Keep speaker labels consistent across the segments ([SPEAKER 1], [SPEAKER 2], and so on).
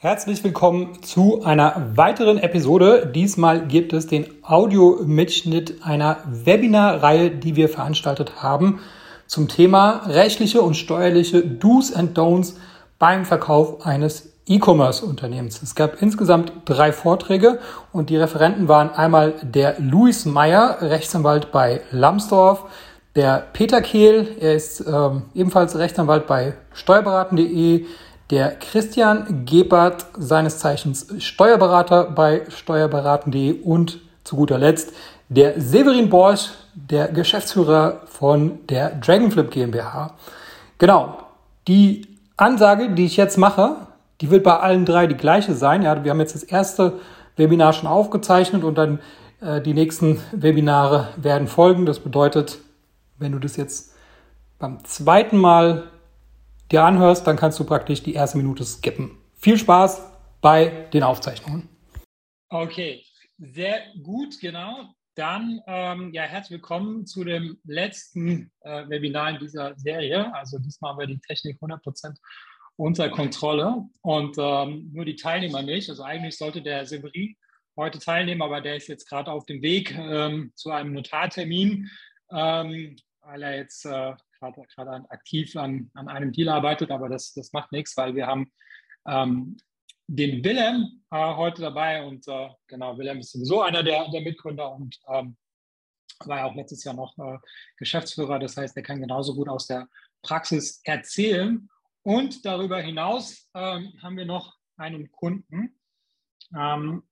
[SPEAKER 1] Herzlich willkommen zu einer weiteren Episode. Diesmal gibt es den Audiomitschnitt einer Webinarreihe, die wir veranstaltet haben zum Thema rechtliche und steuerliche Do's and Don'ts beim Verkauf eines E-Commerce-Unternehmens. Es gab insgesamt drei Vorträge und die Referenten waren einmal der Luis Meyer, Rechtsanwalt bei Lambsdorff, der Peter Kehl, er ist ähm, ebenfalls Rechtsanwalt bei steuerberaten.de, der Christian Gebert, seines Zeichens Steuerberater bei steuerberaten.de und zu guter Letzt der Severin Borsch, der Geschäftsführer von der Dragonflip GmbH. Genau, die Ansage, die ich jetzt mache, die wird bei allen drei die gleiche sein. Ja, wir haben jetzt das erste Webinar schon aufgezeichnet und dann äh, die nächsten Webinare werden folgen. Das bedeutet, wenn du das jetzt beim zweiten Mal dir anhörst, dann kannst du praktisch die erste Minute skippen. Viel Spaß bei den Aufzeichnungen.
[SPEAKER 2] Okay, sehr gut, genau. Dann ähm, ja, herzlich willkommen zu dem letzten äh, Webinar in dieser Serie. Also diesmal haben wir die Technik 100% unter Kontrolle und ähm, nur die Teilnehmer nicht. Also eigentlich sollte der Severin heute teilnehmen, aber der ist jetzt gerade auf dem Weg ähm, zu einem Notartermin, ähm, weil er jetzt äh, gerade aktiv an, an einem Deal arbeitet, aber das, das macht nichts, weil wir haben ähm, den Willem äh, heute dabei und äh, genau, Willem ist sowieso einer der, der Mitgründer und ähm, war ja auch letztes Jahr noch äh, Geschäftsführer, das heißt, er kann genauso gut aus der Praxis erzählen. Und darüber hinaus ähm, haben wir noch einen Kunden, ähm,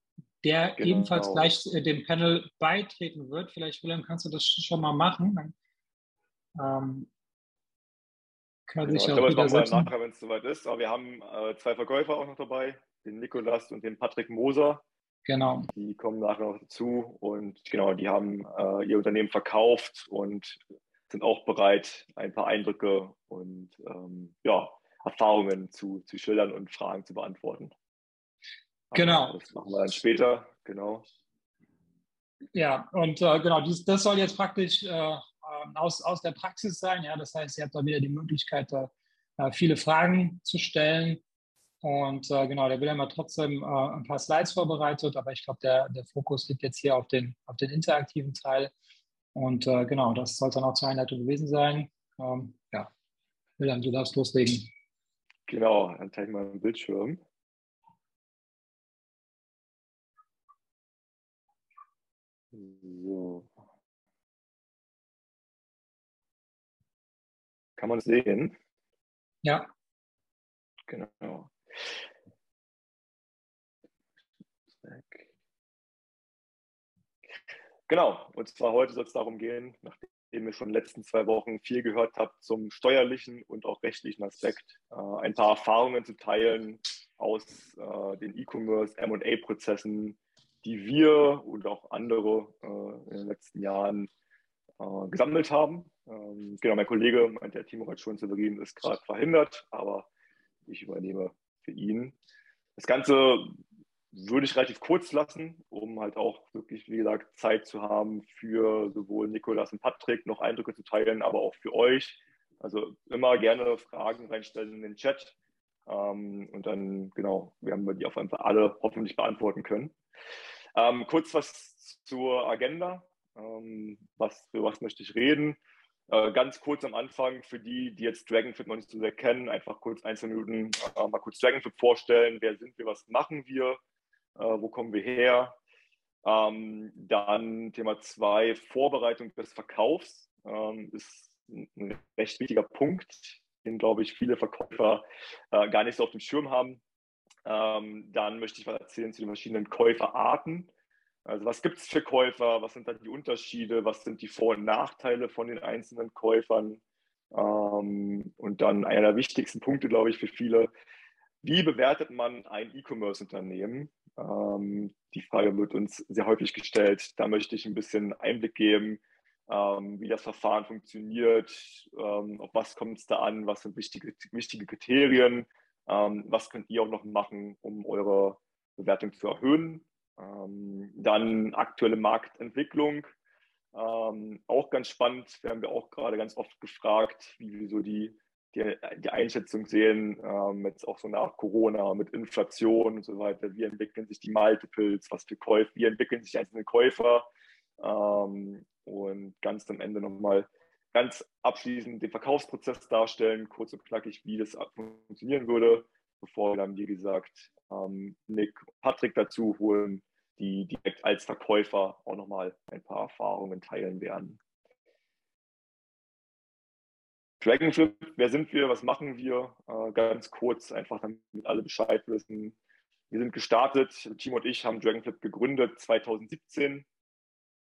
[SPEAKER 2] der genau. ebenfalls gleich äh, dem Panel beitreten wird. Vielleicht, Willem, kannst du das schon mal machen? Ähm,
[SPEAKER 3] kann genau, ich das machen wir nachher, wenn es soweit ist. Aber wir haben äh, zwei Verkäufer auch noch dabei, den Nikolas und den Patrick Moser.
[SPEAKER 2] Genau.
[SPEAKER 3] Die kommen nachher noch dazu und genau, die haben äh, ihr Unternehmen verkauft und sind auch bereit, ein paar Eindrücke und ähm, ja, Erfahrungen zu, zu schildern und Fragen zu beantworten.
[SPEAKER 2] Genau.
[SPEAKER 3] das machen wir dann später, genau.
[SPEAKER 2] Ja, und äh, genau, dies, das soll jetzt praktisch äh, ähm, aus, aus der Praxis sein. Ja? Das heißt, ihr habt da wieder die Möglichkeit, da, äh, viele Fragen zu stellen. Und äh, genau, der Wilhelm hat trotzdem äh, ein paar Slides vorbereitet, aber ich glaube, der, der Fokus liegt jetzt hier auf den, auf den interaktiven Teil. Und äh, genau, das soll dann auch zur Einleitung gewesen sein. Ähm, ja, Wilhelm, du darfst loslegen.
[SPEAKER 3] Genau, dann zeige ich mal den Bildschirm. So. Kann man es sehen?
[SPEAKER 2] Ja.
[SPEAKER 3] Genau. Genau, und zwar heute soll es darum gehen, nachdem ihr schon in den letzten zwei Wochen viel gehört habt zum steuerlichen und auch rechtlichen Aspekt, äh, ein paar Erfahrungen zu teilen aus äh, den E-Commerce, MA-Prozessen, die wir und auch andere äh, in den letzten Jahren äh, gesammelt haben. Ähm, genau, mein Kollege, der Timo schon Severin, ist gerade verhindert, aber ich übernehme für ihn. Das Ganze würde ich relativ kurz lassen, um halt auch wirklich, wie gesagt, Zeit zu haben für sowohl Nikolas und Patrick noch Eindrücke zu teilen, aber auch für euch. Also immer gerne Fragen reinstellen in den Chat. Ähm, und dann, genau, wir die auf jeden Fall alle hoffentlich beantworten können. Ähm, kurz was zur Agenda. Ähm, was, für was möchte ich reden? Äh, ganz kurz am Anfang für die, die jetzt Dragonfit noch nicht so sehr kennen, einfach kurz ein, zwei Minuten äh, mal kurz Dragonfit vorstellen. Wer sind wir, was machen wir, äh, wo kommen wir her? Ähm, dann Thema zwei, Vorbereitung des Verkaufs ähm, ist ein recht wichtiger Punkt, den, glaube ich, viele Verkäufer äh, gar nicht so auf dem Schirm haben. Ähm, dann möchte ich was erzählen zu den verschiedenen Käuferarten. Also was gibt es für Käufer? Was sind da die Unterschiede? Was sind die Vor- und Nachteile von den einzelnen Käufern? Ähm, und dann einer der wichtigsten Punkte, glaube ich, für viele, wie bewertet man ein E-Commerce-Unternehmen? Ähm, die Frage wird uns sehr häufig gestellt. Da möchte ich ein bisschen Einblick geben, ähm, wie das Verfahren funktioniert, ähm, auf was kommt es da an, was sind wichtige, wichtige Kriterien, ähm, was könnt ihr auch noch machen, um eure Bewertung zu erhöhen. Ähm, dann aktuelle Marktentwicklung. Ähm, auch ganz spannend, werden wir auch gerade ganz oft gefragt, wie wir so die, die, die Einschätzung sehen, ähm, jetzt auch so nach Corona mit Inflation und so weiter, wie entwickeln sich die Multiples, was für Käufe, wie entwickeln sich einzelne Käufer? Ähm, und ganz am Ende nochmal ganz abschließend den Verkaufsprozess darstellen, kurz und knackig, wie das funktionieren würde, bevor wir dann, wie gesagt, ähm, Nick Patrick dazu holen, die direkt als Verkäufer auch nochmal ein paar Erfahrungen teilen werden. Dragonflip, wer sind wir, was machen wir? Äh, ganz kurz, einfach damit alle Bescheid wissen. Wir sind gestartet, Team und ich haben Dragonflip gegründet 2017.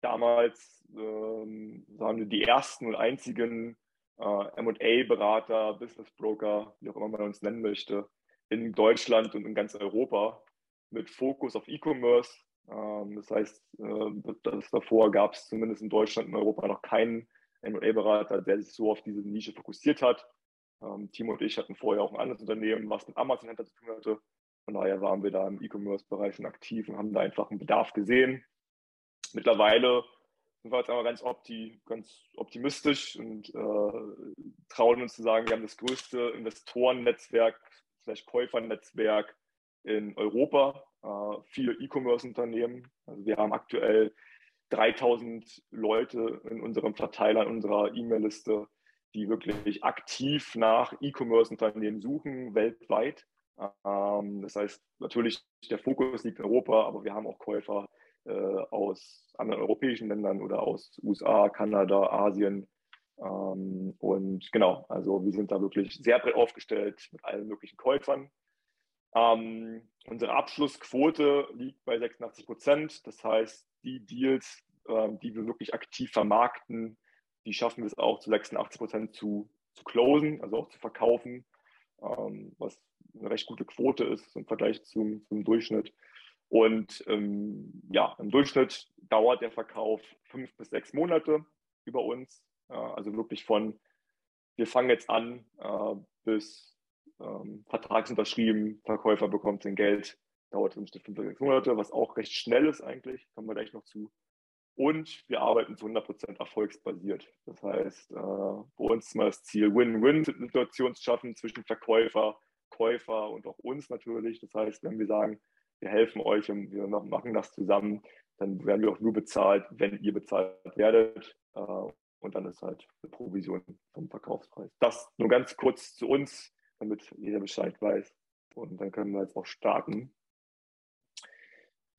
[SPEAKER 3] Damals ähm, waren wir die ersten und einzigen äh, MA-Berater, Business Broker, wie auch immer man uns nennen möchte, in Deutschland und in ganz Europa mit Fokus auf E-Commerce. Ähm, das heißt, äh, das davor gab es zumindest in Deutschland und Europa noch keinen MA-Berater, der sich so auf diese Nische fokussiert hat. Ähm, Timo und ich hatten vorher auch ein anderes Unternehmen, was mit Amazon Händler zu tun hatte. Von daher waren wir da im E-Commerce-Bereich schon aktiv und haben da einfach einen Bedarf gesehen. Mittlerweile sind wir jetzt aber ganz, opti ganz optimistisch und äh, trauen uns zu sagen, wir haben das größte Investorennetzwerk, vielleicht Käufernetzwerk in Europa, äh, viele E-Commerce-Unternehmen. Also wir haben aktuell 3000 Leute in unserem Verteiler, in unserer E-Mail-Liste, die wirklich aktiv nach E-Commerce-Unternehmen suchen, weltweit. Ähm, das heißt, natürlich, der Fokus liegt in Europa, aber wir haben auch Käufer äh, aus anderen europäischen Ländern oder aus USA, Kanada, Asien. Ähm, und genau, also wir sind da wirklich sehr breit aufgestellt mit allen möglichen Käufern. Ähm, unsere Abschlussquote liegt bei 86 Prozent. Das heißt, die Deals, ähm, die wir wirklich aktiv vermarkten, die schaffen wir es auch zu 86 Prozent zu, zu closen, also auch zu verkaufen, ähm, was eine recht gute Quote ist im Vergleich zum, zum Durchschnitt. Und ähm, ja, im Durchschnitt dauert der Verkauf fünf bis sechs Monate über uns. Also wirklich von, wir fangen jetzt an, äh, bis ähm, Vertrag unterschrieben, Verkäufer bekommt sein Geld, dauert im Schnitt fünf bis sechs Monate, was auch recht schnell ist eigentlich, kommen wir gleich noch zu. Und wir arbeiten zu 100% erfolgsbasiert. Das heißt, äh, bei uns ist mal das Ziel, Win-Win-Situationen zu schaffen zwischen Verkäufer, Käufer und auch uns natürlich. Das heißt, wenn wir sagen, wir helfen euch und wir machen das zusammen, dann werden wir auch nur bezahlt, wenn ihr bezahlt werdet. Äh, und dann ist halt eine Provision vom Verkaufspreis. Das nur ganz kurz zu uns, damit jeder Bescheid weiß. Und dann können wir jetzt auch starten.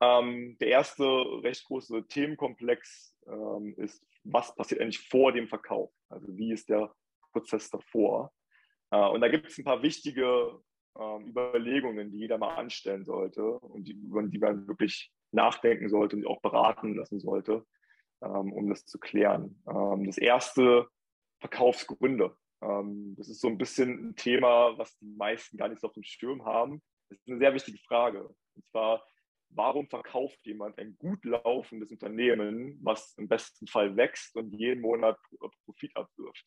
[SPEAKER 3] Ähm, der erste recht große Themenkomplex ähm, ist, was passiert eigentlich vor dem Verkauf? Also wie ist der Prozess davor? Äh, und da gibt es ein paar wichtige ähm, Überlegungen, die jeder mal anstellen sollte und die, über die man wirklich nachdenken sollte und auch beraten lassen sollte, um das zu klären. Ähm, das erste, Verkaufsgründe. Ähm, das ist so ein bisschen ein Thema, was die meisten gar nicht so auf dem Schirm haben. Das ist eine sehr wichtige Frage. Und zwar, warum verkauft jemand ein gut laufendes Unternehmen, was im besten Fall wächst und jeden Monat Profit abwirft?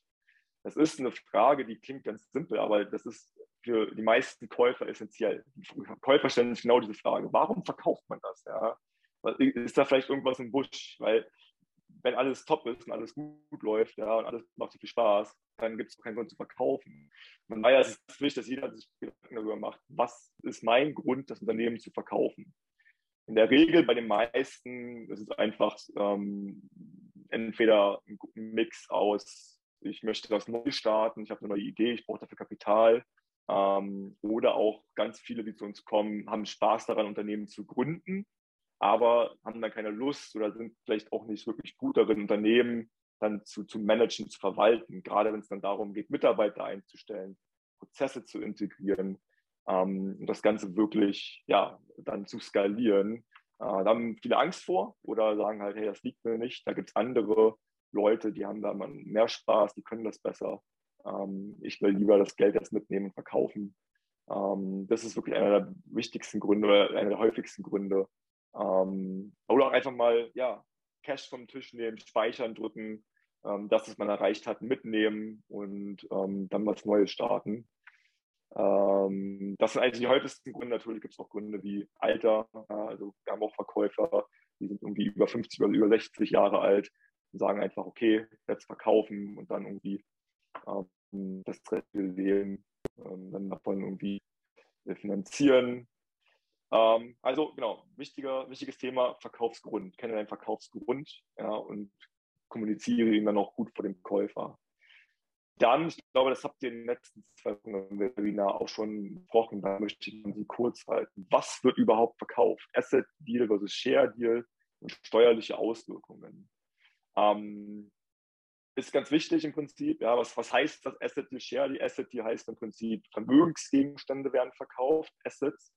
[SPEAKER 3] Das ist eine Frage, die klingt ganz simpel, aber das ist für die meisten Käufer essentiell. Die Käufer stellen sich genau diese Frage, warum verkauft man das? Ja? Ist da vielleicht irgendwas im Busch? Weil wenn alles top ist und alles gut läuft ja, und alles macht so viel Spaß, dann gibt es keinen Grund zu verkaufen. Von daher ist es wichtig, dass jeder sich Gedanken darüber macht, was ist mein Grund, das Unternehmen zu verkaufen. In der Regel bei den meisten ist es einfach ähm, entweder ein Mix aus, ich möchte das neu starten, ich habe eine neue Idee, ich brauche dafür Kapital. Ähm, oder auch ganz viele, die zu uns kommen, haben Spaß daran, Unternehmen zu gründen, aber haben dann keine Lust oder sind vielleicht auch nicht wirklich gut darin, Unternehmen dann zu, zu managen, zu verwalten, gerade wenn es dann darum geht, Mitarbeiter einzustellen, Prozesse zu integrieren ähm, und das Ganze wirklich ja, dann zu skalieren. Äh, da haben viele Angst vor oder sagen halt, hey, das liegt mir nicht, da gibt es andere Leute, die haben da mehr Spaß, die können das besser. Ähm, ich will lieber das Geld jetzt mitnehmen und verkaufen. Ähm, das ist wirklich einer der wichtigsten Gründe oder einer der häufigsten Gründe. Ähm, oder auch einfach mal, ja, Cash vom Tisch nehmen, speichern, drücken, ähm, das, was man erreicht hat, mitnehmen und ähm, dann was Neues starten. Ähm, das sind eigentlich die häufigsten Gründe. Natürlich gibt es auch Gründe wie Alter. Äh, also wir haben auch Verkäufer, die sind irgendwie über 50 oder über 60 Jahre alt und sagen einfach, okay, jetzt verkaufen und dann irgendwie das Leben ähm, dann davon irgendwie finanzieren. Ähm, also genau, wichtiger, wichtiges Thema, Verkaufsgrund. Kenne deinen Verkaufsgrund ja, und kommuniziere ihn dann auch gut vor dem Käufer. Dann, ich glaube, das habt ihr in den letzten zwei Wochen im Webinar auch schon besprochen, da möchte ich Sie kurz halten. Was wird überhaupt verkauft? Asset Deal versus Share Deal und steuerliche Auswirkungen. Ähm, ist ganz wichtig im Prinzip. Ja, was, was heißt das Asset Deal Share Deal? Asset Deal heißt im Prinzip, Vermögensgegenstände werden verkauft, Assets.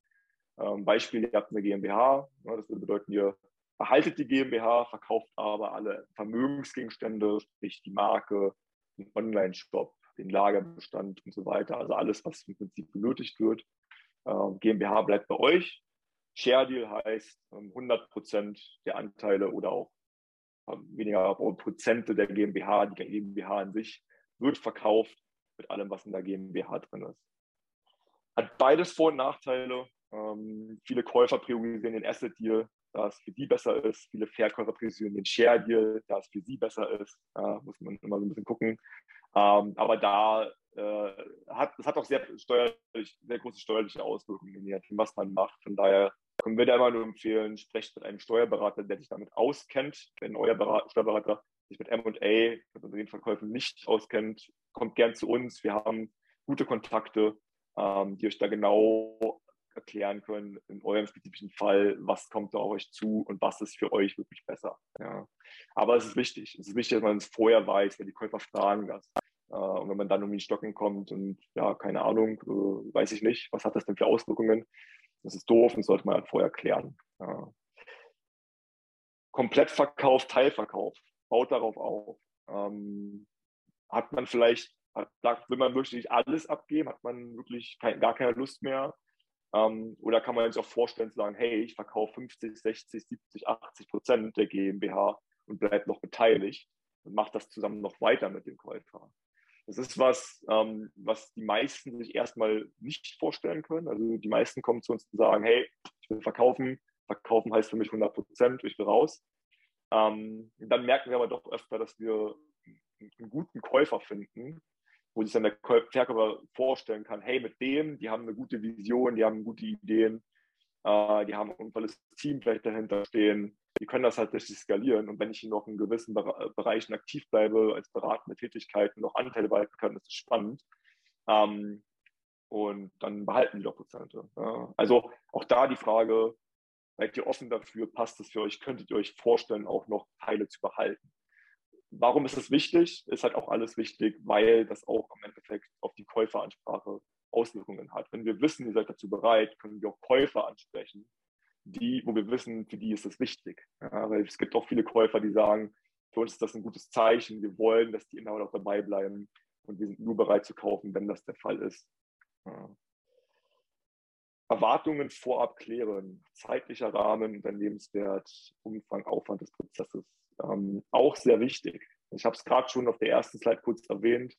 [SPEAKER 3] Ähm, Beispiel, ihr habt eine GmbH, ja, das würde bedeuten, ihr erhaltet die GmbH, verkauft aber alle Vermögensgegenstände, sprich die Marke, den Online-Shop, den Lagerbestand und so weiter. Also alles, was im Prinzip benötigt wird. Ähm, GmbH bleibt bei euch. Share Deal heißt 100 ähm, Prozent der Anteile oder auch ähm, weniger Prozente der GmbH, die GmbH an sich wird verkauft mit allem, was in der GmbH drin ist. Hat beides Vor- und Nachteile. Ähm, viele Käufer priorisieren den Asset Deal, da es für die besser ist. Viele Verkäufer priorisieren den Share Deal, da es für sie besser ist. Da muss man immer so ein bisschen gucken. Ähm, aber da äh, hat es hat auch sehr, steuerlich, sehr große steuerliche Auswirkungen, was man macht. Von daher können wir da immer nur empfehlen, sprecht mit einem Steuerberater, der sich damit auskennt. Wenn euer Berater, Steuerberater sich mit M&A, mit unseren Verkäufen nicht auskennt, kommt gern zu uns. Wir haben gute Kontakte, ähm, die euch da genau erklären können, in eurem spezifischen Fall, was kommt da auf euch zu und was ist für euch wirklich besser. Ja. Aber es ist wichtig. Es ist wichtig, dass man es vorher weiß, weil die Käufer fragen das. Äh, und wenn man dann irgendwie in Stocken kommt und ja, keine Ahnung, äh, weiß ich nicht, was hat das denn für Auswirkungen? Das ist doof und sollte man halt vorher klären. Ja. Komplettverkauf, Teilverkauf, baut darauf auf. Ähm, hat man vielleicht, hat, will man wirklich alles abgeben, hat man wirklich kein, gar keine Lust mehr, ähm, oder kann man sich auch vorstellen zu sagen, hey, ich verkaufe 50, 60, 70, 80 Prozent der GmbH und bleibe noch beteiligt und mache das zusammen noch weiter mit dem Käufer. Das ist was, ähm, was die meisten sich erstmal nicht vorstellen können. Also die meisten kommen zu uns und sagen, hey, ich will verkaufen. Verkaufen heißt für mich 100 Prozent, ich will raus. Ähm, dann merken wir aber doch öfter, dass wir einen guten Käufer finden, wo sich dann der Verkäufer vorstellen kann, hey, mit dem, die haben eine gute Vision, die haben gute Ideen, äh, die haben ein tolles Team vielleicht dahinter stehen, die können das halt richtig skalieren. Und wenn ich noch in gewissen Bereichen aktiv bleibe, als beratende Tätigkeiten noch Anteile behalten kann, das ist spannend. Ähm, und dann behalten die doch Prozente. Ja. Also auch da die Frage, seid ihr offen dafür, passt es für euch, könntet ihr euch vorstellen, auch noch Teile zu behalten? Warum ist es wichtig? Ist halt auch alles wichtig, weil das auch im Endeffekt auf die Käuferansprache Auswirkungen hat. Wenn wir wissen, ihr seid dazu bereit, können wir auch Käufer ansprechen, die, wo wir wissen, für die ist es wichtig. Ja, weil es gibt auch viele Käufer, die sagen, für uns ist das ein gutes Zeichen, wir wollen, dass die Inhaber auch dabei bleiben und wir sind nur bereit zu kaufen, wenn das der Fall ist. Ja. Erwartungen vorab klären, zeitlicher Rahmen, Unternehmenswert, Umfang, Aufwand des Prozesses ähm, auch sehr wichtig. Ich habe es gerade schon auf der ersten Slide kurz erwähnt.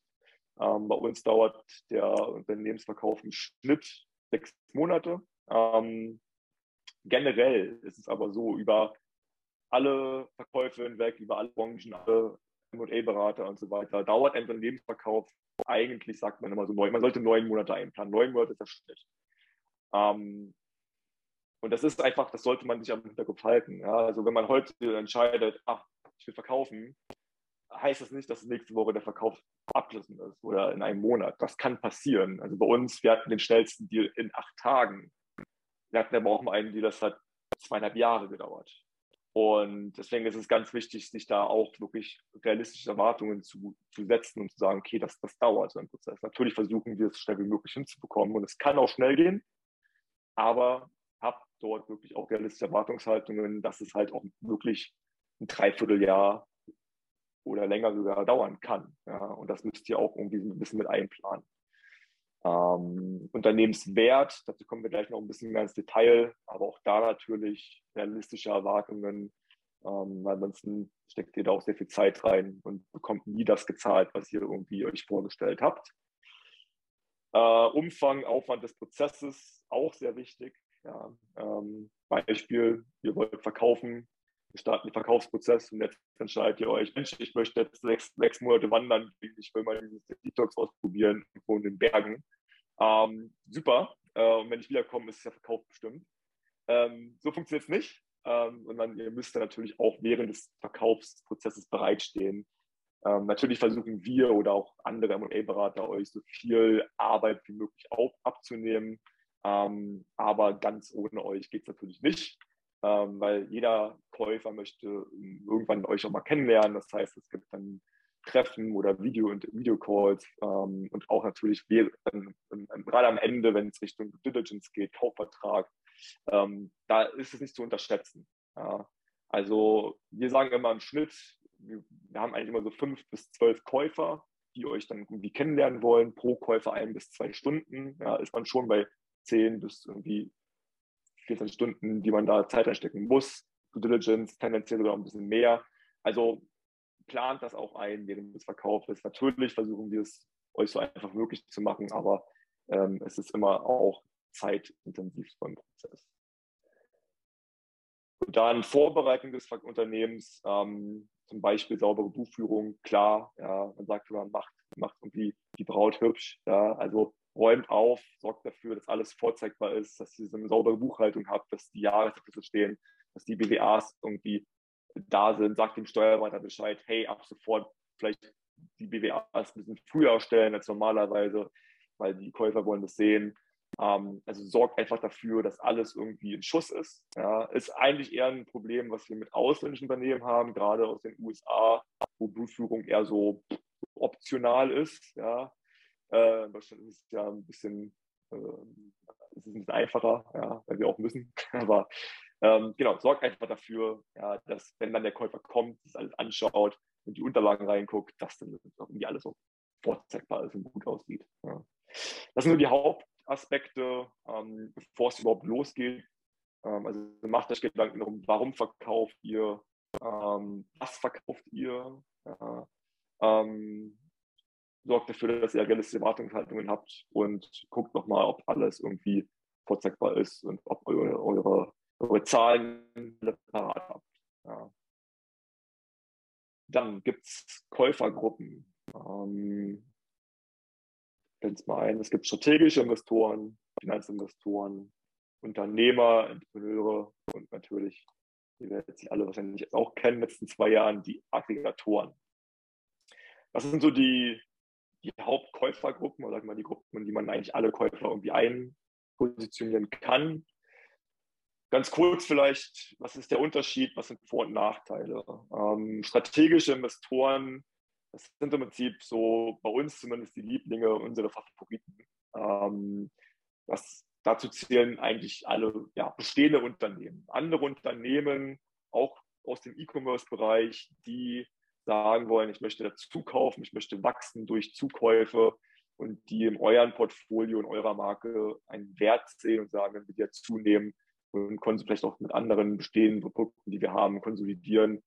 [SPEAKER 3] Ähm, bei uns dauert der Unternehmensverkauf im Schnitt sechs Monate. Ähm, generell ist es aber so, über alle Verkäufe hinweg, über alle Branchen, alle M&A-Berater und so weiter, dauert ein Unternehmensverkauf eigentlich, sagt man immer so neun, man sollte neun Monate einplanen. Neun Monate ist der Schnitt. Ähm, und das ist einfach, das sollte man sich am Hinterkopf halten. Ja? Also wenn man heute entscheidet, ach, ich will verkaufen, heißt das nicht, dass nächste Woche der Verkauf abgeschlossen ist oder in einem Monat. Das kann passieren. Also bei uns, wir hatten den schnellsten Deal in acht Tagen. Wir hatten aber auch einen Deal, das hat zweieinhalb Jahre gedauert. Und deswegen ist es ganz wichtig, sich da auch wirklich realistische Erwartungen zu, zu setzen und zu sagen, okay, das, das dauert so ein Prozess. Natürlich versuchen wir es so schnell wie möglich hinzubekommen und es kann auch schnell gehen, aber habe dort wirklich auch realistische Erwartungshaltungen, dass es halt auch wirklich ein Dreivierteljahr oder länger sogar dauern kann. Ja, und das müsst ihr auch irgendwie ein bisschen mit einplanen. Ähm, Unternehmenswert, dazu kommen wir gleich noch ein bisschen mehr ins Detail, aber auch da natürlich realistische Erwartungen, ähm, weil ansonsten steckt ihr da auch sehr viel Zeit rein und bekommt nie das gezahlt, was ihr irgendwie euch vorgestellt habt. Äh, Umfang, Aufwand des Prozesses, auch sehr wichtig. Ja, ähm, Beispiel, ihr wollt verkaufen, wir starten den Verkaufsprozess und jetzt entscheidet ihr euch, Mensch, ich möchte jetzt sechs, sechs Monate wandern, ich will mal dieses Detox ausprobieren, irgendwo in den Bergen. Ähm, super. Äh, und wenn ich wiederkomme, ist ja Verkauf bestimmt. Ähm, so funktioniert es nicht, ähm, sondern ihr müsst dann natürlich auch während des Verkaufsprozesses bereitstehen. Ähm, natürlich versuchen wir oder auch andere M&A-Berater euch so viel Arbeit wie möglich auf, abzunehmen. Ähm, aber ganz ohne euch geht es natürlich nicht, ähm, weil jeder Käufer möchte irgendwann euch auch mal kennenlernen. Das heißt, es gibt dann Treffen oder Video- und Videocalls ähm, und auch natürlich gerade am Ende, wenn es Richtung Diligence geht, Kaufvertrag, ähm, da ist es nicht zu unterschätzen. Ja. Also wir sagen immer im Schnitt, wir, wir, haben eigentlich immer so fünf bis zwölf Käufer, die euch dann irgendwie kennenlernen wollen, pro Käufer ein bis zwei Stunden. Ja, ist man schon bei zehn bis irgendwie 14 Stunden, die man da Zeit reinstecken muss. Due Diligence tendenziell sogar ein bisschen mehr. Also plant das auch ein während des Verkaufs. Natürlich versuchen wir es euch so einfach möglich zu machen, aber ähm, es ist immer auch zeitintensiv beim Prozess. Und dann Vorbereitung des Unternehmens, ähm, zum Beispiel saubere Buchführung, klar, ja, man sagt immer, macht, macht irgendwie die Braut hübsch, ja, also räumt auf, sorgt dafür, dass alles vorzeigbar ist, dass ihr eine saubere Buchhaltung habt, dass die Jahresabschlüsse stehen, dass die BWAs irgendwie da sind, sagt dem Steuerberater Bescheid, hey, ab sofort vielleicht die BWAs ein bisschen früher erstellen als normalerweise, weil die Käufer wollen das sehen. Ähm, also sorgt einfach dafür, dass alles irgendwie in Schuss ist. Ja, ist eigentlich eher ein Problem, was wir mit ausländischen Unternehmen haben, gerade aus den USA, wo Blutführung eher so optional ist. Ja. Äh, in Deutschland ist es ja ein bisschen, äh, ist ein bisschen einfacher, ja, weil wir auch müssen. Aber ähm, genau, sorgt einfach dafür, ja, dass wenn dann der Käufer kommt, das alles anschaut und die Unterlagen reinguckt, dass dann irgendwie alles so vorzeigbar ist und gut aussieht. Ja. Das sind so die Hauptaspekte, ähm, bevor es überhaupt losgeht. Ähm, also macht euch Gedanken darum, warum verkauft ihr, ähm, was verkauft ihr, ja, ähm, sorgt dafür, dass ihr realistische Erwartungshaltungen habt und guckt nochmal, ob alles irgendwie vorzeigbar ist und ob eure, eure eure Zahlen parat habt. Ja. Dann gibt es Käufergruppen. Ähm, es mal ein, es gibt strategische Investoren, Finanzinvestoren, Unternehmer, Entrepreneure und natürlich, die werdet sich alle wahrscheinlich jetzt auch kennen, in den letzten zwei Jahren, die Aggregatoren. Das sind so die, die Hauptkäufergruppen, oder wir mal die Gruppen, in die man eigentlich alle Käufer irgendwie einpositionieren kann. Ganz kurz vielleicht, was ist der Unterschied, was sind Vor- und Nachteile? Ähm, strategische Investoren, das sind im Prinzip so bei uns zumindest die Lieblinge, unsere Favoriten. Ähm, was, dazu zählen eigentlich alle ja, bestehende Unternehmen. Andere Unternehmen, auch aus dem E-Commerce-Bereich, die sagen wollen, ich möchte dazu kaufen, ich möchte wachsen durch Zukäufe und die in eurem Portfolio, in eurer Marke einen Wert sehen und sagen, wenn wir die jetzt zunehmen, und können sie vielleicht auch mit anderen bestehenden Produkten, die wir haben, konsolidieren.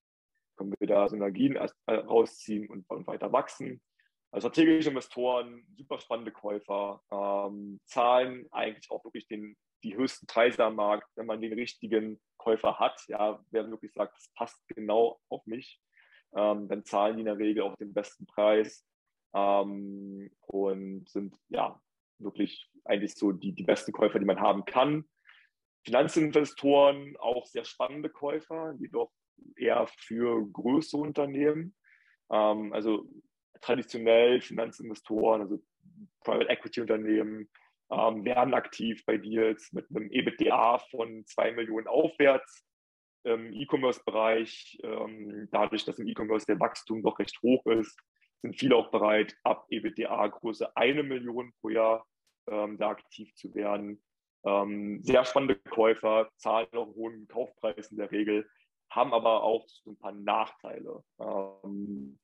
[SPEAKER 3] Können wir da Synergien äh, rausziehen und, und weiter wachsen. Also strategische Investoren, super spannende Käufer, ähm, zahlen eigentlich auch wirklich den, die höchsten Preise am Markt, wenn man den richtigen Käufer hat. Ja, wer wirklich sagt, das passt genau auf mich, ähm, dann zahlen die in der Regel auch den besten Preis ähm, und sind ja wirklich eigentlich so die, die besten Käufer, die man haben kann. Finanzinvestoren auch sehr spannende Käufer, jedoch eher für größere Unternehmen. Ähm, also traditionell Finanzinvestoren, also Private Equity Unternehmen, ähm, werden aktiv bei Deals mit einem EBITDA von zwei Millionen aufwärts. Im E-Commerce-Bereich, ähm, dadurch, dass im E-Commerce der Wachstum doch recht hoch ist, sind viele auch bereit, ab EBITDA-Größe eine Million pro Jahr ähm, da aktiv zu werden. Ähm, sehr spannende Käufer, zahlen auch einen hohen Kaufpreis in der Regel, haben aber auch so ein paar Nachteile. Ähm,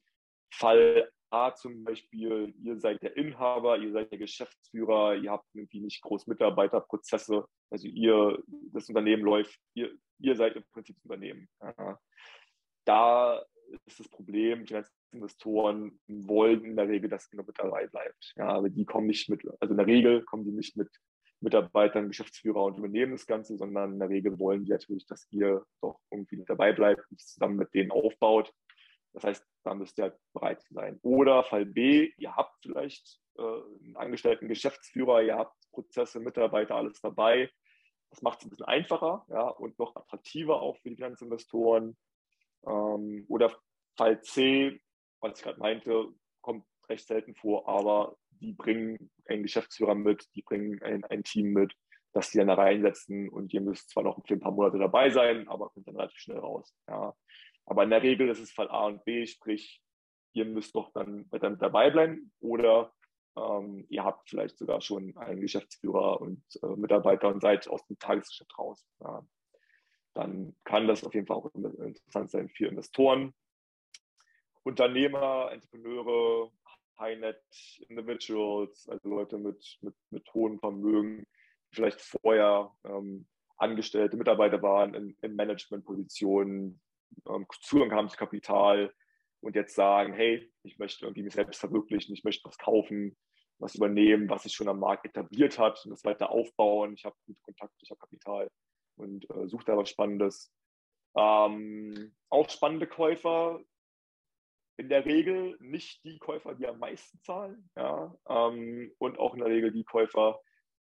[SPEAKER 3] Fall A zum Beispiel, ihr seid der Inhaber, ihr seid der Geschäftsführer, ihr habt irgendwie nicht groß Mitarbeiterprozesse, also ihr, das Unternehmen läuft, ihr, ihr seid im Prinzip das Unternehmen. Ja. Da ist das Problem, Finanzinvestoren wollen in der Regel, dass genau mit dabei bleibt. Ja, aber die kommen nicht mit, also in der Regel kommen die nicht mit Mitarbeitern, Geschäftsführer und übernehmen das Ganze, sondern in der Regel wollen die natürlich, dass ihr doch irgendwie dabei bleibt und zusammen mit denen aufbaut. Das heißt, da müsst ihr halt bereit sein. Oder Fall B, ihr habt vielleicht äh, einen angestellten Geschäftsführer, ihr habt Prozesse, Mitarbeiter, alles dabei. Das macht es ein bisschen einfacher ja, und noch attraktiver auch für die Finanzinvestoren. Ähm, oder Fall C, was ich gerade meinte, kommt recht selten vor, aber die bringen einen Geschäftsführer mit, die bringen ein, ein Team mit, das die dann da reinsetzen und ihr müsst zwar noch für ein paar Monate dabei sein, aber kommt dann relativ schnell raus. Ja. Aber in der Regel ist es Fall A und B, sprich, ihr müsst doch dann weiter dabei bleiben oder ähm, ihr habt vielleicht sogar schon einen Geschäftsführer und äh, Mitarbeiter und seid aus dem Tagesgeschäft raus. Ja. Dann kann das auf jeden Fall auch interessant sein für Investoren, Unternehmer, Entrepreneure, High-Net Individuals, also Leute mit, mit, mit hohem Vermögen, die vielleicht vorher ähm, angestellte Mitarbeiter waren in, in Managementpositionen, ähm, Zugang haben zu Kapital und jetzt sagen, hey, ich möchte irgendwie mich selbst verwirklichen, ich möchte was kaufen, was übernehmen, was sich schon am Markt etabliert hat und das weiter aufbauen. Ich habe gute Kontakte, ich habe Kapital und äh, suche da was Spannendes. Ähm, auch spannende Käufer in der Regel nicht die Käufer, die am meisten zahlen, ja, ähm, und auch in der Regel die Käufer,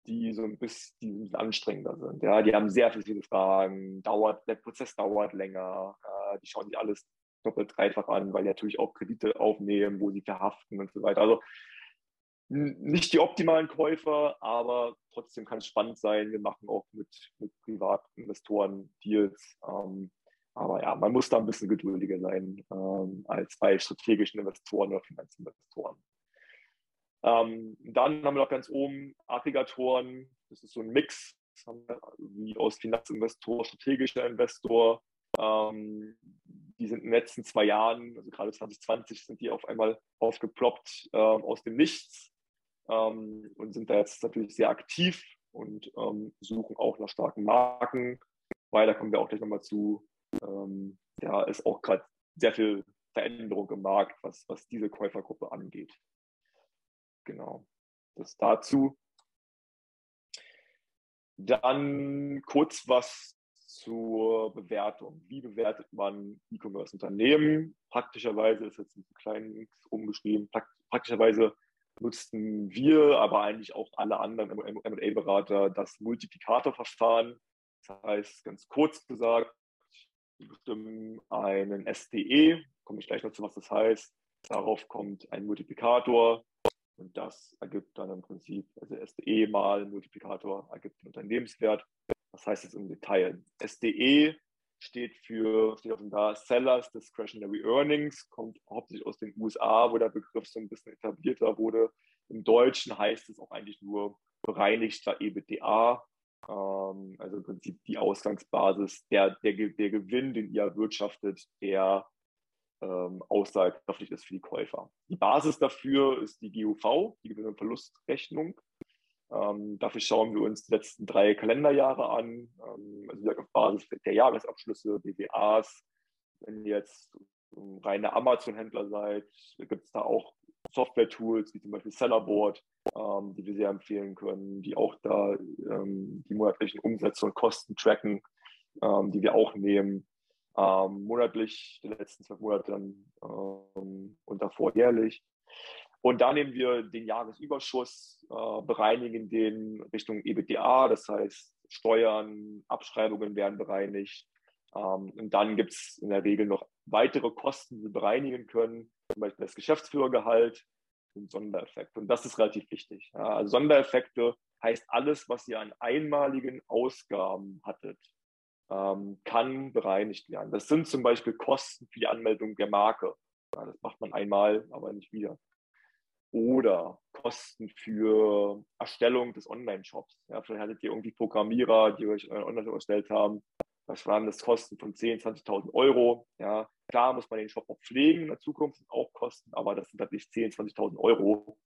[SPEAKER 3] die so ein bisschen, die ein bisschen anstrengender sind. Ja, die haben sehr viele Fragen, dauert, der Prozess dauert länger, äh, die schauen sich alles doppelt, dreifach an, weil die natürlich auch Kredite aufnehmen, wo sie verhaften und so weiter. Also nicht die optimalen Käufer, aber trotzdem kann es spannend sein. Wir machen auch mit, mit Privatinvestoren Deals. Ähm, aber ja, man muss da ein bisschen geduldiger sein ähm, als bei strategischen Investoren oder Finanzinvestoren. Ähm, dann haben wir noch ganz oben Aggregatoren. Das ist so ein Mix wie aus Finanzinvestor, strategischer Investor. Ähm, die sind in den letzten zwei Jahren, also gerade 2020, sind die auf einmal aufgeploppt äh, aus dem Nichts ähm, und sind da jetzt natürlich sehr aktiv und ähm, suchen auch nach starken Marken. Weil da kommen wir auch gleich nochmal zu, ähm, ja, ist auch gerade sehr viel Veränderung im Markt, was, was diese Käufergruppe angeht. Genau, das dazu. Dann kurz was zur Bewertung. Wie bewertet man E-Commerce-Unternehmen? Praktischerweise ist jetzt ein kleinen umgeschrieben. Praktischerweise nutzten wir, aber eigentlich auch alle anderen M&A-Berater das Multiplikatorverfahren. Das heißt, ganz kurz gesagt, wir bestimmen einen SDE, komme ich gleich noch zu, was das heißt. Darauf kommt ein Multiplikator und das ergibt dann im Prinzip, also SDE mal Multiplikator ergibt den Unternehmenswert. Was heißt jetzt im Detail? SDE steht für, steht auch da, Sellers Discretionary Earnings, kommt hauptsächlich aus den USA, wo der Begriff so ein bisschen etablierter wurde. Im Deutschen heißt es auch eigentlich nur bereinigter EBITDA, ähm, also im Prinzip die Ausgangsbasis, der, der, der Gewinn, den ihr erwirtschaftet, der ähm, aussagekräftig ist für die Käufer. Die Basis dafür ist die GUV, die Gewinn- und Verlustrechnung. Ähm, dafür schauen wir uns die letzten drei Kalenderjahre an, ähm, also auf Basis der Jahresabschlüsse, BWAs. Wenn ihr jetzt reine Amazon-Händler seid, gibt es da auch Software-Tools wie zum Beispiel Sellerboard, ähm, die wir sehr empfehlen können, die auch da ähm, die monatlichen Umsätze und Kosten tracken, ähm, die wir auch nehmen. Ähm, monatlich, die letzten zwölf Monate dann ähm, und davor jährlich. Und da nehmen wir den Jahresüberschuss, äh, bereinigen den Richtung EBITDA, das heißt Steuern, Abschreibungen werden bereinigt. Ähm, und dann gibt es in der Regel noch weitere Kosten, die wir bereinigen können, zum Beispiel das Geschäftsführergehalt und Sondereffekte. Und das ist relativ wichtig. Ja, also Sondereffekte heißt alles, was ihr an einmaligen Ausgaben hattet, ähm, kann bereinigt werden. Das sind zum Beispiel Kosten für die Anmeldung der Marke. Ja, das macht man einmal, aber nicht wieder. Oder Kosten für Erstellung des Online-Shops. Ja, vielleicht hattet ihr irgendwie Programmierer, die euch euren Online-Shop erstellt haben. Das waren das Kosten von 10.000, 20.000 Euro. Ja, klar muss man den Shop auch pflegen in der Zukunft, sind auch Kosten, aber das sind halt nicht 10.000, 20.000 Euro,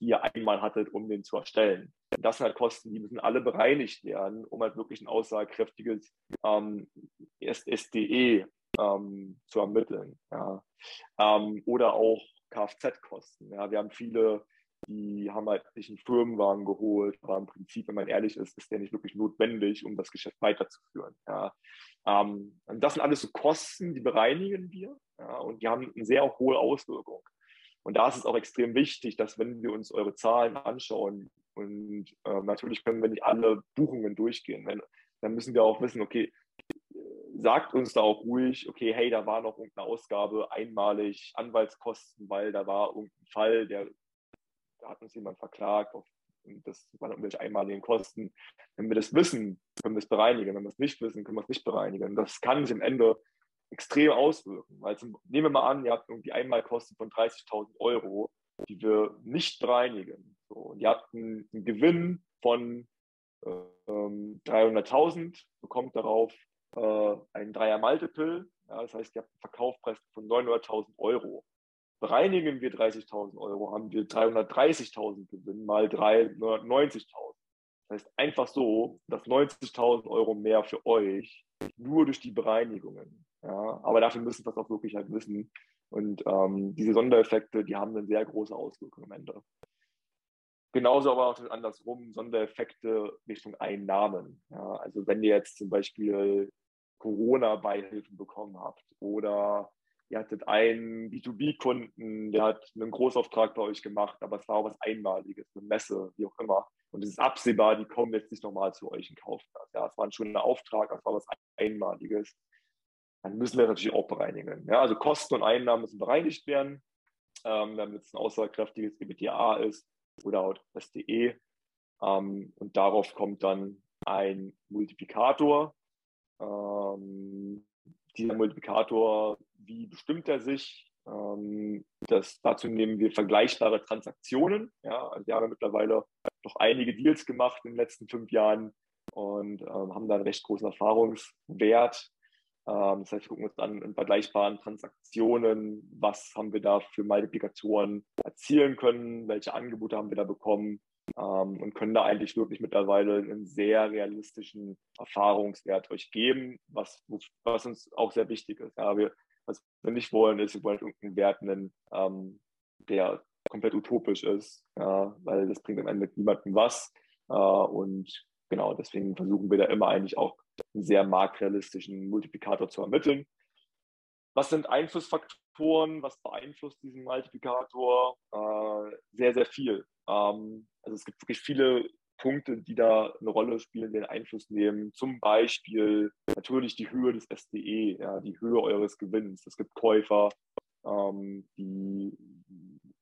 [SPEAKER 3] die ihr einmal hattet, um den zu erstellen. Das sind halt Kosten, die müssen alle bereinigt werden, um halt wirklich ein aussagekräftiges ähm, SDE ähm, zu ermitteln. Ja. Ähm, oder auch Kfz-Kosten. Ja. Wir haben viele die haben halt sich einen Firmenwagen geholt, aber im Prinzip, wenn man ehrlich ist, ist der nicht wirklich notwendig, um das Geschäft weiterzuführen. Ja. Ähm, das sind alles so Kosten, die bereinigen wir ja, und die haben eine sehr hohe Auswirkung. Und da ist es auch extrem wichtig, dass wenn wir uns eure Zahlen anschauen, und äh, natürlich können wir nicht alle Buchungen durchgehen, wenn, dann müssen wir auch wissen, okay, sagt uns da auch ruhig, okay, hey, da war noch irgendeine Ausgabe, einmalig Anwaltskosten, weil da war irgendein Fall, der da hat uns jemand verklagt auf, das waren irgendwelche einmaligen Kosten. Wenn wir das wissen, können wir es bereinigen. Wenn wir es nicht wissen, können wir es nicht bereinigen. Das kann sich am Ende extrem auswirken. Zum, nehmen wir mal an, ihr habt irgendwie Einmalkosten von 30.000 Euro, die wir nicht bereinigen. So, und ihr habt einen, einen Gewinn von ähm, 300.000, bekommt darauf äh, ein Dreier-Multiple. Ja, das heißt, ihr habt einen Verkaufspreis von 900.000 Euro. Bereinigen wir 30.000 Euro, haben wir 330.000 Gewinn mal 390.000. Das heißt einfach so, dass 90.000 Euro mehr für euch nur durch die Bereinigungen. Ja, aber dafür müssen wir es auch wirklich halt wissen. Und ähm, diese Sondereffekte, die haben eine sehr große Auswirkung am Ende. Genauso aber auch andersrum Sondereffekte Richtung Einnahmen. Ja, also wenn ihr jetzt zum Beispiel Corona-Beihilfen bekommen habt oder ihr hattet einen B2B-Kunden, der hat einen Großauftrag bei euch gemacht, aber es war auch was Einmaliges, eine Messe, wie auch immer. Und es ist absehbar, die kommen jetzt nicht nochmal zu euch kaufen das. Ja, es war ein schöner Auftrag, es war was Einmaliges. Dann müssen wir das natürlich auch bereinigen. Ja, also Kosten und Einnahmen müssen bereinigt werden, ähm, damit es ein aussagekräftiges EBITDA ist oder auch SDE. Ähm, und darauf kommt dann ein Multiplikator. Ähm, dieser Multiplikator, wie bestimmt er sich? Ähm, das, dazu nehmen wir vergleichbare Transaktionen. Ja, also wir haben mittlerweile noch einige Deals gemacht in den letzten fünf Jahren und ähm, haben da einen recht großen Erfahrungswert. Ähm, das heißt, wir gucken uns an in vergleichbaren Transaktionen, was haben wir da für Multiplikatoren erzielen können, welche Angebote haben wir da bekommen ähm, und können da eigentlich wirklich mittlerweile einen sehr realistischen Erfahrungswert euch geben, was, was uns auch sehr wichtig ist. Ja, wir, was wir nicht wollen, ist, wir wollen irgendeinen Wert nennen, ähm, der komplett utopisch ist, weil das bringt am Ende niemandem was. Äh, und genau, deswegen versuchen wir da immer eigentlich auch einen sehr marktrealistischen Multiplikator zu ermitteln. Was sind Einflussfaktoren? Was beeinflusst diesen Multiplikator? Äh, sehr, sehr viel. Ähm, also es gibt wirklich viele Punkte, die da eine Rolle spielen, den Einfluss nehmen. Zum Beispiel natürlich die Höhe des SDE, ja, die Höhe eures Gewinns. Es gibt Käufer, ähm, die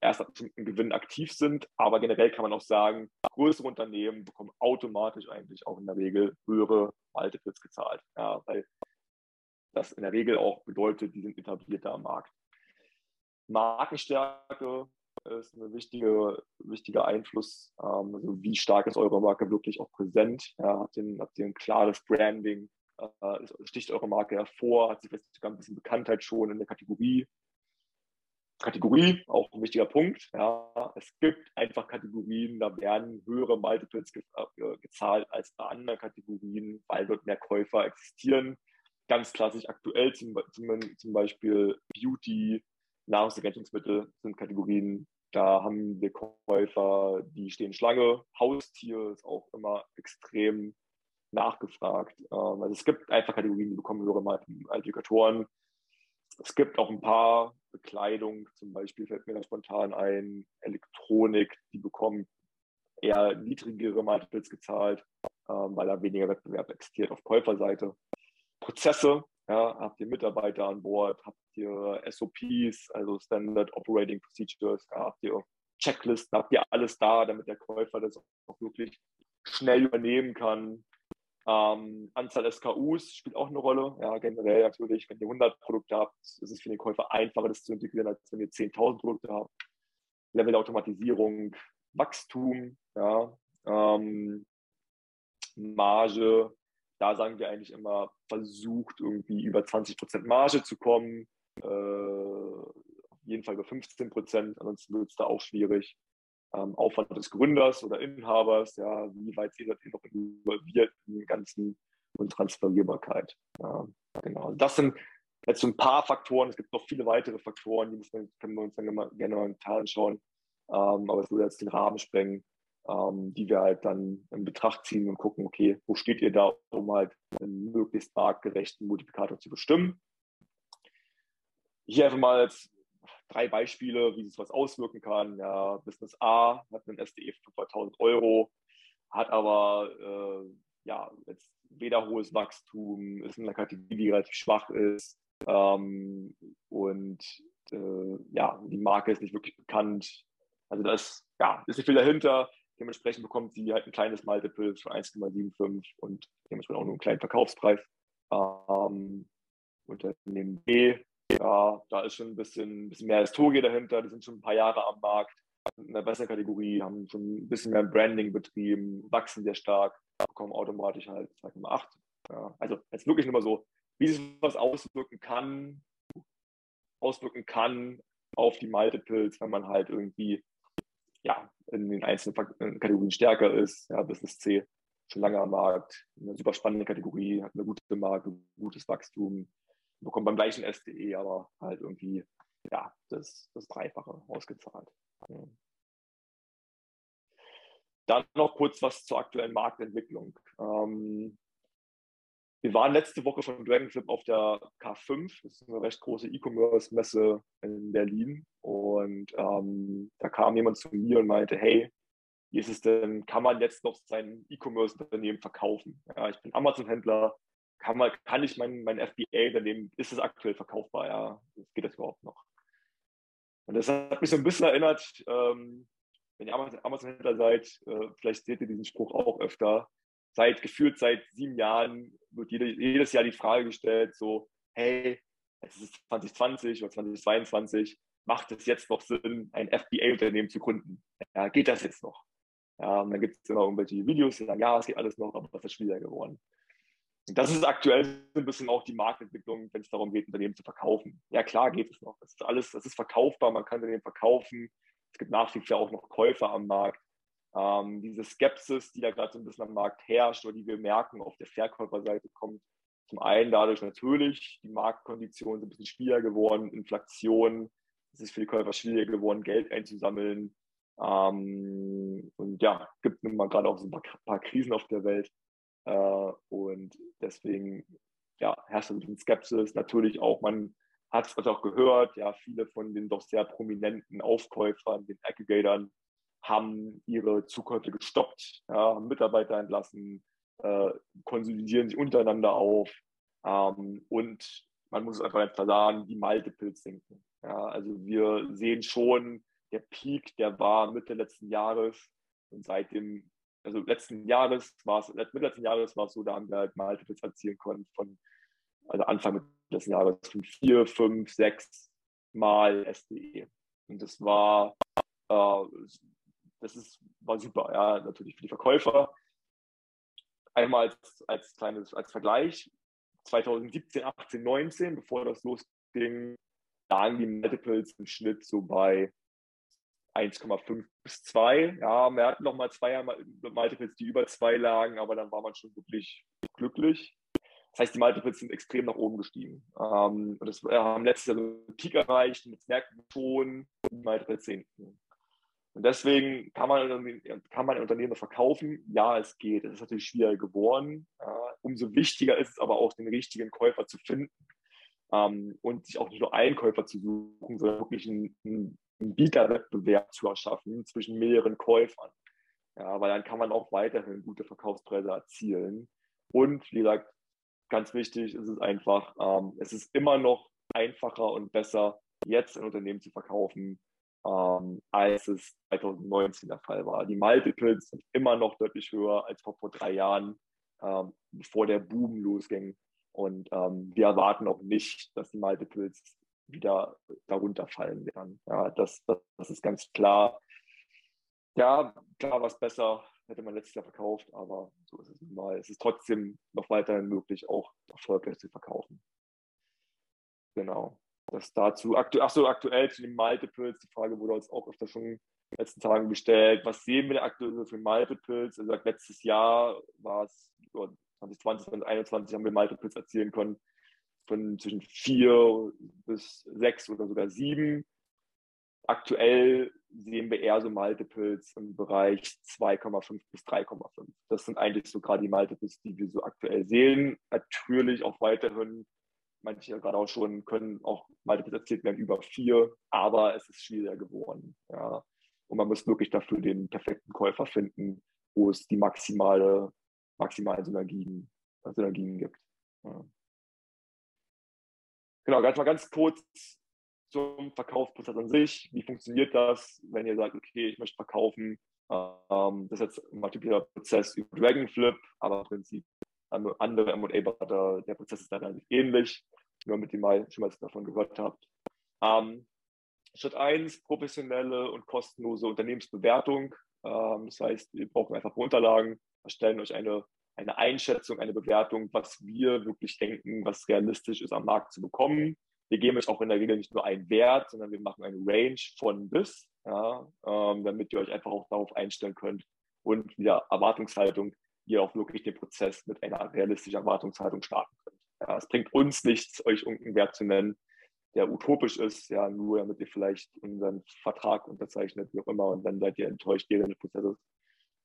[SPEAKER 3] erst bestimmten Gewinn aktiv sind, aber generell kann man auch sagen, größere Unternehmen bekommen automatisch eigentlich auch in der Regel höhere Multiples gezahlt, ja, weil das in der Regel auch bedeutet, die sind etablierter am Markt. Markenstärke ist ein wichtige, wichtiger Einfluss. Ähm, also wie stark ist eure Marke wirklich auch präsent? Ja, habt, ihr, habt ihr ein klares Branding? Äh, sticht eure Marke hervor? Hat sie vielleicht sogar ein bisschen Bekanntheit schon in der Kategorie? Kategorie, auch ein wichtiger Punkt. Ja, es gibt einfach Kategorien, da werden höhere Multiples ge äh, gezahlt als bei anderen Kategorien, weil dort mehr Käufer existieren. Ganz klassisch aktuell zum, zum, zum Beispiel Beauty, Nahrungsergänzungsmittel sind Kategorien, da haben wir Käufer, die stehen Schlange. Haustier ist auch immer extrem nachgefragt. Ähm, also es gibt einfach Kategorien, die bekommen höhere Multiplikatoren. Es gibt auch ein paar Bekleidung, zum Beispiel fällt mir da spontan ein, Elektronik, die bekommen eher niedrigere Multiples gezahlt, ähm, weil da weniger Wettbewerb existiert auf Käuferseite. Prozesse, ja, habt ihr Mitarbeiter an Bord, habt ihr SOPs, also Standard Operating Procedures, ja, habt ihr Checklisten, habt ihr alles da, damit der Käufer das auch wirklich schnell übernehmen kann. Ähm, Anzahl SKUs spielt auch eine Rolle. Ja, generell natürlich, wenn ihr 100 Produkte habt, ist es für den Käufer einfacher, das zu integrieren, als wenn ihr 10.000 Produkte habt. Level der Automatisierung, Wachstum, ja, ähm, Marge, da sagen wir eigentlich immer, versucht irgendwie über 20% Marge zu kommen, äh, auf jeden Fall über 15%, ansonsten wird es da auch schwierig Aufwand des Gründers oder Inhabers, ja, wie weit seid ihr noch involviert in den ganzen und Transferierbarkeit. Ja, genau. Das sind jetzt so ein paar Faktoren. Es gibt noch viele weitere Faktoren, die müssen, können wir uns dann gerne mal Teil anschauen. ähm, aber es würde jetzt den Rahmen sprengen, ähm, die wir halt dann in Betracht ziehen und gucken, okay, wo steht ihr da, um halt einen möglichst marktgerechten Multiplikator zu bestimmen. Hier einfach mal jetzt drei Beispiele, wie sich was auswirken kann. Ja, Business A hat einen SDE von 2000 Euro, hat aber äh, ja, jetzt weder hohes Wachstum, ist in einer Kategorie, die relativ schwach ist ähm, und äh, ja, die Marke ist nicht wirklich bekannt. Also da ist, ja, ist nicht viel dahinter. Dementsprechend bekommt sie halt ein kleines Multiple für 1,75 und dementsprechend auch nur einen kleinen Verkaufspreis. Ähm, Unternehmen B, ja, da ist schon ein bisschen, bisschen mehr Historie dahinter. Die sind schon ein paar Jahre am Markt, in der besseren Kategorie, haben schon ein bisschen mehr Branding betrieben, wachsen sehr stark, bekommen automatisch halt 2,8. Ja, also jetzt wirklich nur mal so, wie sich was auswirken kann, auswirken kann auf die Multiples, wenn man halt irgendwie ja, in den einzelnen Kategorien stärker ist. Ja, Business C schon lange am Markt, eine super spannende Kategorie, hat eine gute Marke, gutes Wachstum, bekommt beim gleichen SDE aber halt irgendwie ja, das, das Dreifache ausgezahlt. Dann noch kurz was zur aktuellen Marktentwicklung. Ähm, wir waren letzte Woche von Dragonflip auf der K5, das ist eine recht große E-Commerce-Messe in Berlin. Und ähm, da kam jemand zu mir und meinte, hey, wie ist es denn, kann man jetzt noch sein E-Commerce-Unternehmen verkaufen? Ja, ich bin Amazon-Händler, kann, man, kann ich mein, mein FBA-Unternehmen, ist es aktuell verkaufbar? Ja, geht das überhaupt noch? Und das hat mich so ein bisschen erinnert, ähm, wenn ihr Amazon-Händler seid, äh, vielleicht seht ihr diesen Spruch auch öfter. Seit gefühlt seit sieben Jahren wird jede, jedes Jahr die Frage gestellt, so, hey, es ist 2020 oder 2022, macht es jetzt noch Sinn, ein FBA-Unternehmen zu gründen? Ja, geht das jetzt noch? Ja, und dann gibt es immer irgendwelche Videos, die sagen, ja, es geht alles noch, aber es ist schwieriger geworden. Das ist aktuell ein bisschen auch die Marktentwicklung, wenn es darum geht, Unternehmen zu verkaufen. Ja, klar geht es noch. Das ist alles, das ist verkaufbar, man kann Unternehmen verkaufen. Es gibt nach wie vor auch noch Käufer am Markt. Ähm, diese Skepsis, die da gerade so ein bisschen am Markt herrscht oder die wir merken auf der Verkäuferseite, kommt zum einen dadurch natürlich, die Marktkonditionen sind ein bisschen schwieriger geworden, Inflation, es ist für die Käufer schwieriger geworden, Geld einzusammeln. Ähm, und ja, gibt nun mal gerade auch so ein paar, paar Krisen auf der Welt. Äh, und deswegen ja, herrscht ein bisschen Skepsis. Natürlich auch, man hat es auch gehört, ja, viele von den doch sehr prominenten Aufkäufern, den Aggregatoren, haben ihre Zukäufe gestoppt, ja, haben Mitarbeiter entlassen, äh, konsolidieren sich untereinander auf ähm, und man muss einfach einfach sagen, die Multiples sinken. Ja, also wir sehen schon, der Peak, der war Mitte letzten Jahres und seit dem, also letzten Jahres war es, letzten Jahres war es so, da haben wir halt Multiples erzielen können von, also Anfang letzten Jahres von vier, fünf, sechs Mal SDE. Und das war äh, das ist, war super, ja, natürlich für die Verkäufer. Einmal als, als kleines, als Vergleich, 2017, 18, 19, bevor das losging, lagen die Multiples im Schnitt so bei 1,5 bis 2. Ja, wir hatten noch mal zwei Multiples, die über 2 lagen, aber dann war man schon wirklich glücklich. Das heißt, die Multiples sind extrem nach oben gestiegen. Ähm, das, wir haben letztes Jahr einen Peak erreicht jetzt merken schon, die Multiples sinken. Und deswegen kann man, kann man Unternehmen verkaufen. Ja, es geht. Es ist natürlich schwieriger geworden. Äh, umso wichtiger ist es aber auch, den richtigen Käufer zu finden ähm, und sich auch nicht nur einen Käufer zu suchen, sondern wirklich einen, einen Bieterwettbewerb zu erschaffen zwischen mehreren Käufern. Ja, weil dann kann man auch weiterhin gute Verkaufspreise erzielen. Und wie gesagt, ganz wichtig ist es einfach, ähm, es ist immer noch einfacher und besser, jetzt ein Unternehmen zu verkaufen, ähm, als es 2019 der Fall war. Die Multiples sind immer noch deutlich höher als vor, vor drei Jahren, ähm, bevor der Boom losging. Und ähm, wir erwarten auch nicht, dass die Multiples wieder darunter fallen werden. Ja, das, das, das ist ganz klar. Ja, klar war es besser, hätte man letztes Jahr verkauft, aber so ist es mal. Es ist trotzdem noch weiterhin möglich, auch erfolgreich zu verkaufen. Genau. Das dazu. Aktu Achso, aktuell zu den Multiples. Die Frage wurde uns auch öfter schon in den letzten Tagen gestellt. Was sehen wir denn aktuell für Multiples? Also letztes Jahr war es, 2020, 2021 haben wir Multiples erzielen können von zwischen vier bis sechs oder sogar sieben. Aktuell sehen wir eher so Multiples im Bereich 2,5 bis 3,5. Das sind eigentlich so gerade die Multiples, die wir so aktuell sehen. Natürlich auch weiterhin, manche gerade auch schon, können auch Multiples erzielt werden über vier, aber es ist schwieriger geworden. Ja. Und man muss wirklich dafür den perfekten Käufer finden, wo es die maximale, maximalen Synergien, Synergien gibt. Ja. Genau, ganz mal ganz kurz zum Verkaufsprozess an sich. Wie funktioniert das, wenn ihr sagt, okay, ich möchte verkaufen? Ähm, das ist jetzt ein typischer Prozess über Dragonflip, aber im Prinzip andere M&A-Berater, der Prozess ist dann relativ ähnlich, nur mit dem mal schon mal davon gehört habt. Ähm, Schritt 1, professionelle und kostenlose Unternehmensbewertung. Ähm, das heißt, wir brauchen einfach Unterlagen, erstellen euch eine, eine Einschätzung, eine Bewertung, was wir wirklich denken, was realistisch ist am Markt zu bekommen wir geben euch auch in der Regel nicht nur einen Wert, sondern wir machen eine Range von bis, ja, ähm, damit ihr euch einfach auch darauf einstellen könnt und wieder Erwartungshaltung, ihr auch wirklich den Prozess mit einer realistischen Erwartungshaltung starten könnt. Ja, es bringt uns nichts, euch irgendeinen Wert zu nennen, der utopisch ist, ja, nur damit ihr vielleicht unseren Vertrag unterzeichnet, wie auch immer, und dann seid ihr enttäuscht während des Prozesses.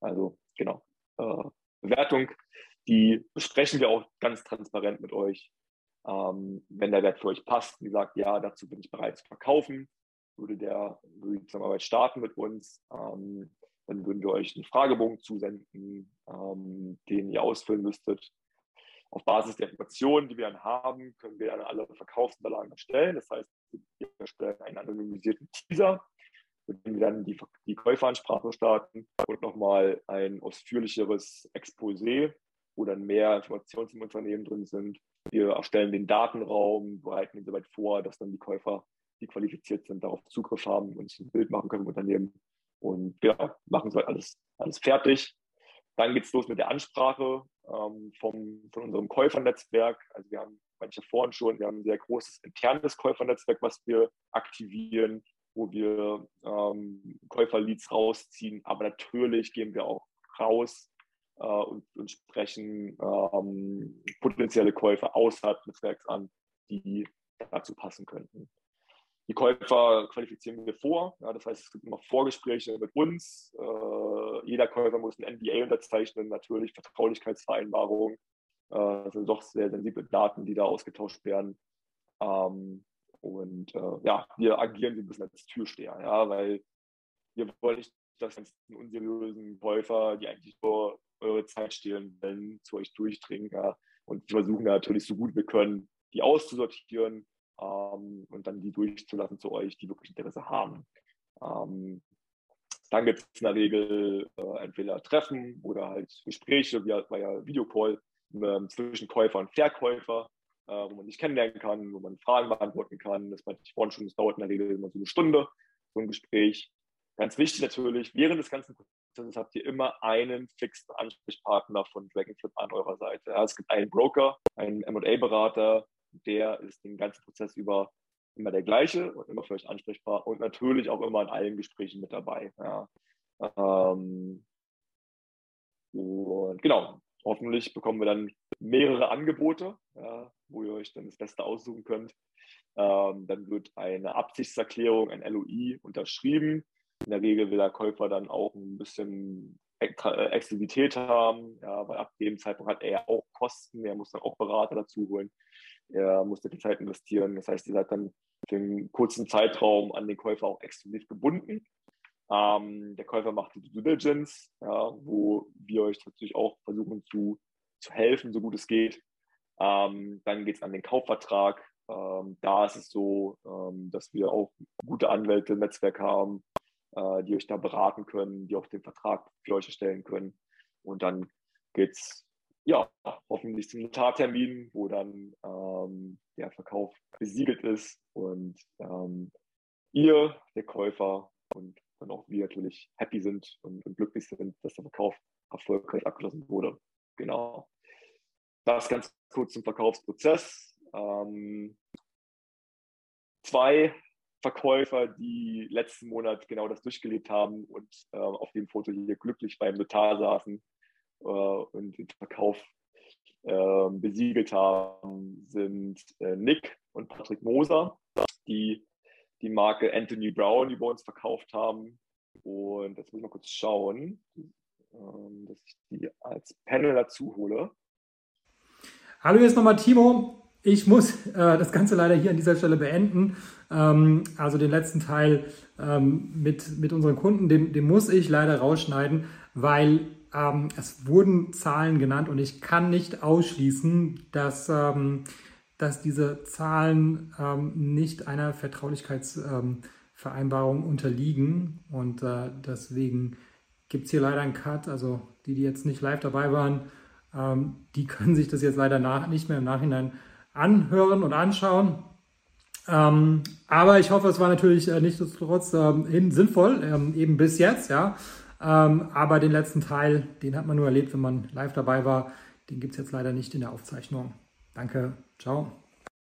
[SPEAKER 3] Also, genau. Äh, Bewertung, die besprechen wir auch ganz transparent mit euch. Ähm, wenn der Wert für euch passt ihr sagt, ja, dazu bin ich bereit zu verkaufen, würde, der, würde die Zusammenarbeit starten mit uns. Ähm, dann würden wir euch einen Fragebogen zusenden, ähm, den ihr ausfüllen müsstet. Auf Basis der Informationen, die wir dann haben, können wir dann alle Verkaufsunterlagen erstellen. Das heißt, wir erstellen einen anonymisierten Teaser, mit dem wir dann die, die Käuferansprache starten und nochmal ein ausführlicheres Exposé, wo dann mehr Informationen zum Unternehmen drin sind, wir erstellen den Datenraum, bereiten ihn soweit vor, dass dann die Käufer, die qualifiziert sind, darauf Zugriff haben und sich ein Bild machen können im Unternehmen. Und ja, machen soweit alles, alles fertig. Dann geht es los mit der Ansprache ähm, vom, von unserem Käufernetzwerk. Also wir haben manche vorhin schon, wir haben ein sehr großes internes Käufernetzwerk, was wir aktivieren, wo wir ähm, Käuferleads rausziehen. Aber natürlich gehen wir auch raus äh, und, und, sprechen ähm, potenzielle Käufer außerhalb des Netzwerks an, die dazu passen könnten. Die Käufer qualifizieren wir vor. Ja, das heißt, es gibt immer Vorgespräche mit uns. Äh, jeder Käufer muss ein NDA unterzeichnen, natürlich Vertraulichkeitsvereinbarung. Äh, das sind doch sehr sensible Daten, die da ausgetauscht werden. Ähm, und äh, ja, wir agieren ein bisschen als Türsteher, ja, weil wir wollen nicht, dass ganzen unseriösen Käufer, die eigentlich nur eure Zeit stehlen wollen, zu euch durchdringen. Ja. Und wir versuchen natürlich so gut wir können, die auszusortieren ähm, und dann die durchzulassen zu euch, die wirklich Interesse haben. Ähm, dann gibt es in der Regel äh, entweder Treffen oder halt Gespräche via, via Videocall äh, zwischen Käufer und Verkäufer, äh, wo man sich kennenlernen kann, wo man Fragen beantworten kann. Das meinte ich vorhin schon, das dauert in der Regel immer so eine Stunde, so ein Gespräch. Ganz wichtig natürlich, während des ganzen Prozesses habt ihr immer einen fixen Ansprechpartner von Dragonflip an eurer Seite. Ja, es gibt einen Broker, einen M&A-Berater, der ist den ganzen Prozess über immer der gleiche und immer für euch ansprechbar und natürlich auch immer in allen Gesprächen mit dabei. Ja. Ähm, und genau, hoffentlich bekommen wir dann mehrere Angebote, ja, wo ihr euch dann das Beste aussuchen könnt. Ähm, dann wird eine Absichtserklärung, ein LOI unterschrieben in der Regel will der Käufer dann auch ein bisschen äh, Exklusivität haben, ja, weil ab dem Zeitpunkt hat er auch Kosten, er muss dann auch Berater dazu holen, er muss die Zeit investieren. Das heißt, ihr seid dann für einen kurzen Zeitraum an den Käufer auch exklusiv gebunden. Ähm, der Käufer macht die Due Diligence, ja, wo wir euch natürlich auch versuchen zu, zu helfen, so gut es geht. Ähm, dann geht es an den Kaufvertrag. Ähm, da ist es so, ähm, dass wir auch gute Anwälte im Netzwerk haben, äh, die euch da beraten können, die auch den Vertrag für euch erstellen können. Und dann geht es ja, hoffentlich zum Notartermin, wo dann ähm, der Verkauf besiegelt ist und ähm, ihr, der Käufer und dann auch wir natürlich happy sind und, und, glücklich sind, dass der Verkauf erfolgreich abgeschlossen wurde. Genau. Das ganz kurz zum Verkaufsprozess. Ähm, zwei Verkäufer, die letzten Monat genau das durchgelebt haben und äh, auf dem Foto hier glücklich beim Notar saßen äh, und den Verkauf äh, besiegelt haben, sind äh, Nick und Patrick Moser, die die Marke Anthony Brown, die wir uns verkauft haben. Und jetzt muss ich mal kurz schauen, ähm, dass ich die als Panel dazu hole.
[SPEAKER 1] Hallo, hier ist nochmal Timo. Ich muss äh, das Ganze leider hier an dieser Stelle beenden. Ähm, also den letzten Teil ähm, mit, mit unseren Kunden, den, den muss ich leider rausschneiden, weil ähm, es wurden Zahlen genannt und ich kann nicht ausschließen, dass, ähm, dass diese Zahlen ähm, nicht einer Vertraulichkeitsvereinbarung unterliegen. Und äh, deswegen gibt es hier leider einen Cut. Also die, die jetzt nicht live dabei waren, ähm, die können sich das jetzt leider nach, nicht mehr im Nachhinein anhören und anschauen. Ähm, aber ich hoffe, es war natürlich äh, nichtsdestotrotz ähm, sinnvoll, ähm, eben bis jetzt, ja. Ähm, aber den letzten Teil, den hat man nur erlebt, wenn man live dabei war. Den gibt es jetzt leider nicht in der Aufzeichnung. Danke, ciao.